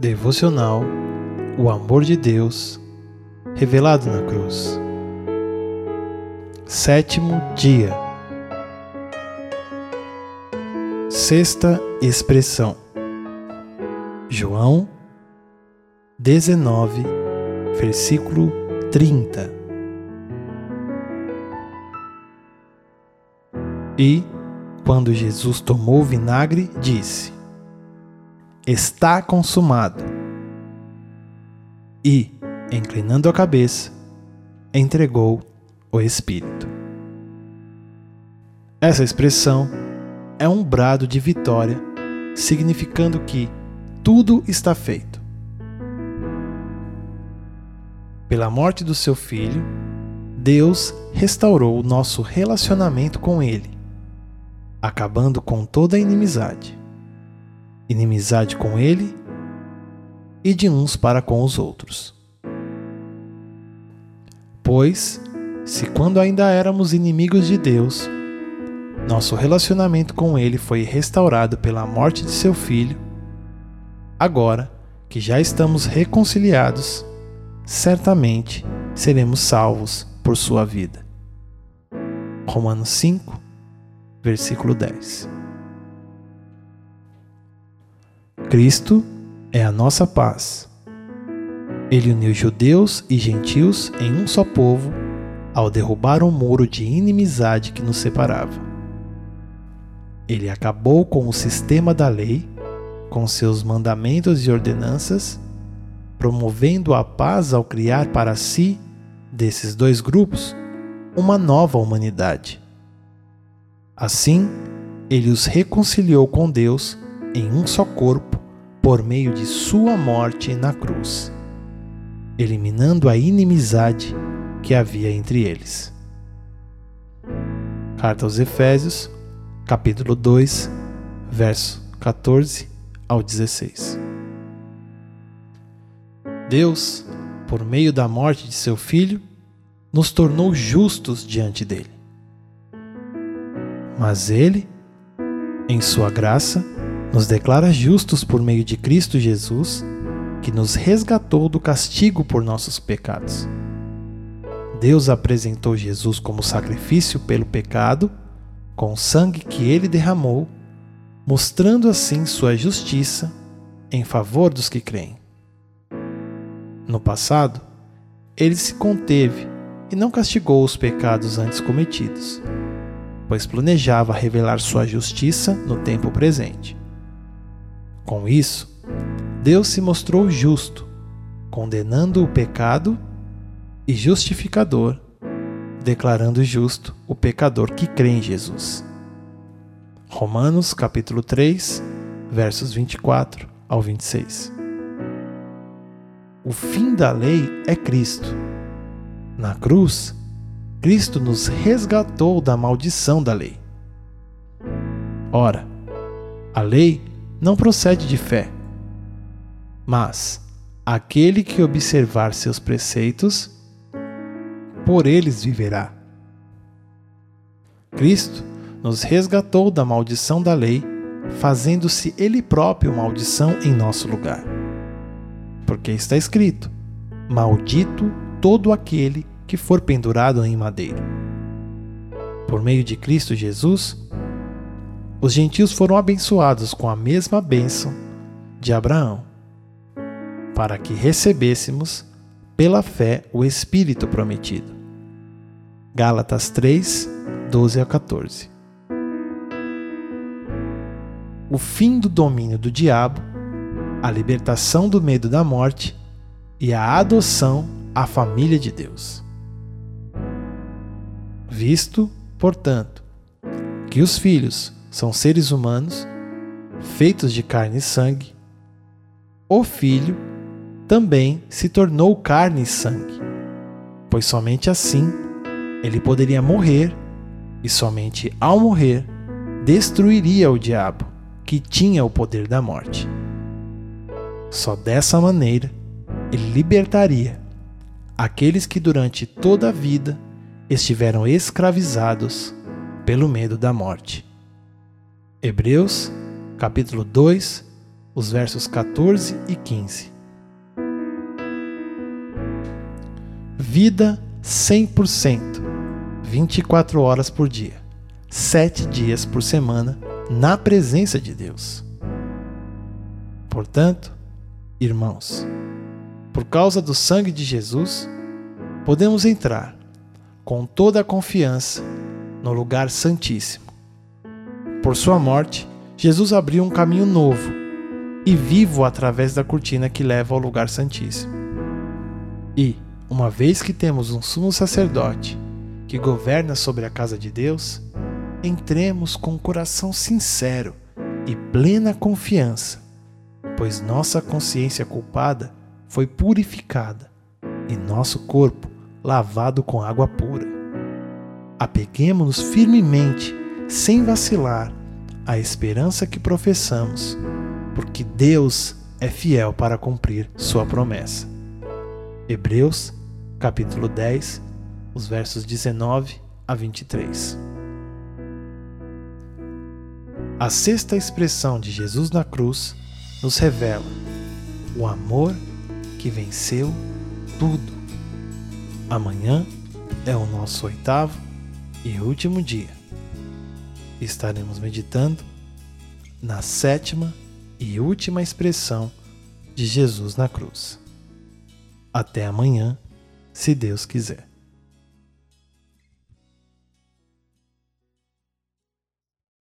Devocional O Amor de Deus revelado na cruz. Sétimo dia. Sexta expressão. João 19, versículo 30. E, quando Jesus tomou o vinagre, disse: Está consumado. E, inclinando a cabeça, entregou o Espírito. Essa expressão é um brado de vitória, significando que tudo está feito. Pela morte do seu filho, Deus restaurou o nosso relacionamento com Ele, acabando com toda a inimizade inimizade com ele e de uns para com os outros. Pois, se quando ainda éramos inimigos de Deus, nosso relacionamento com Ele foi restaurado pela morte de seu Filho, agora que já estamos reconciliados, certamente seremos salvos por sua vida. Romanos 5, versículo 10. Cristo é a nossa paz. Ele uniu judeus e gentios em um só povo ao derrubar o muro de inimizade que nos separava. Ele acabou com o sistema da lei, com seus mandamentos e ordenanças, promovendo a paz ao criar para si, desses dois grupos, uma nova humanidade. Assim, ele os reconciliou com Deus em um só corpo por meio de sua morte na cruz, eliminando a inimizade que havia entre eles. Carta aos Efésios, capítulo 2, verso 14 ao 16. Deus, por meio da morte de seu filho, nos tornou justos diante dele. Mas ele, em sua graça, nos declara justos por meio de Cristo Jesus, que nos resgatou do castigo por nossos pecados. Deus apresentou Jesus como sacrifício pelo pecado, com o sangue que ele derramou, mostrando assim sua justiça em favor dos que creem. No passado, ele se conteve e não castigou os pecados antes cometidos, pois planejava revelar sua justiça no tempo presente. Com isso, Deus se mostrou justo, condenando o pecado e justificador, declarando justo o pecador que crê em Jesus. Romanos capítulo 3, versos 24 ao 26. O fim da lei é Cristo. Na cruz, Cristo nos resgatou da maldição da lei. Ora, a lei não procede de fé. Mas aquele que observar seus preceitos, por eles viverá. Cristo nos resgatou da maldição da lei, fazendo-se Ele próprio maldição em nosso lugar. Porque está escrito: Maldito todo aquele que for pendurado em madeira. Por meio de Cristo Jesus, os gentios foram abençoados com a mesma bênção de Abraão, para que recebêssemos pela fé o Espírito prometido. Gálatas 3, 12 a 14. O fim do domínio do diabo, a libertação do medo da morte e a adoção à família de Deus. Visto, portanto, que os filhos são seres humanos, feitos de carne e sangue, o Filho também se tornou carne e sangue, pois somente assim ele poderia morrer e somente ao morrer destruiria o diabo, que tinha o poder da morte. Só dessa maneira ele libertaria aqueles que durante toda a vida estiveram escravizados pelo medo da morte. Hebreus, capítulo 2, os versos 14 e 15. Vida 100%, 24 horas por dia, 7 dias por semana, na presença de Deus. Portanto, irmãos, por causa do sangue de Jesus, podemos entrar com toda a confiança no lugar santíssimo. Por sua morte, Jesus abriu um caminho novo e vivo através da cortina que leva ao lugar santíssimo. E, uma vez que temos um sumo sacerdote que governa sobre a casa de Deus, entremos com coração sincero e plena confiança, pois nossa consciência culpada foi purificada e nosso corpo lavado com água pura. Apeguemos-nos firmemente, sem vacilar, à esperança que professamos, porque Deus é fiel para cumprir sua promessa. Hebreus, capítulo 10, os versos 19 a 23. A sexta expressão de Jesus na cruz nos revela o amor que venceu tudo. Amanhã é o nosso oitavo e último dia. Estaremos meditando na sétima e última expressão de Jesus na cruz. Até amanhã, se Deus quiser.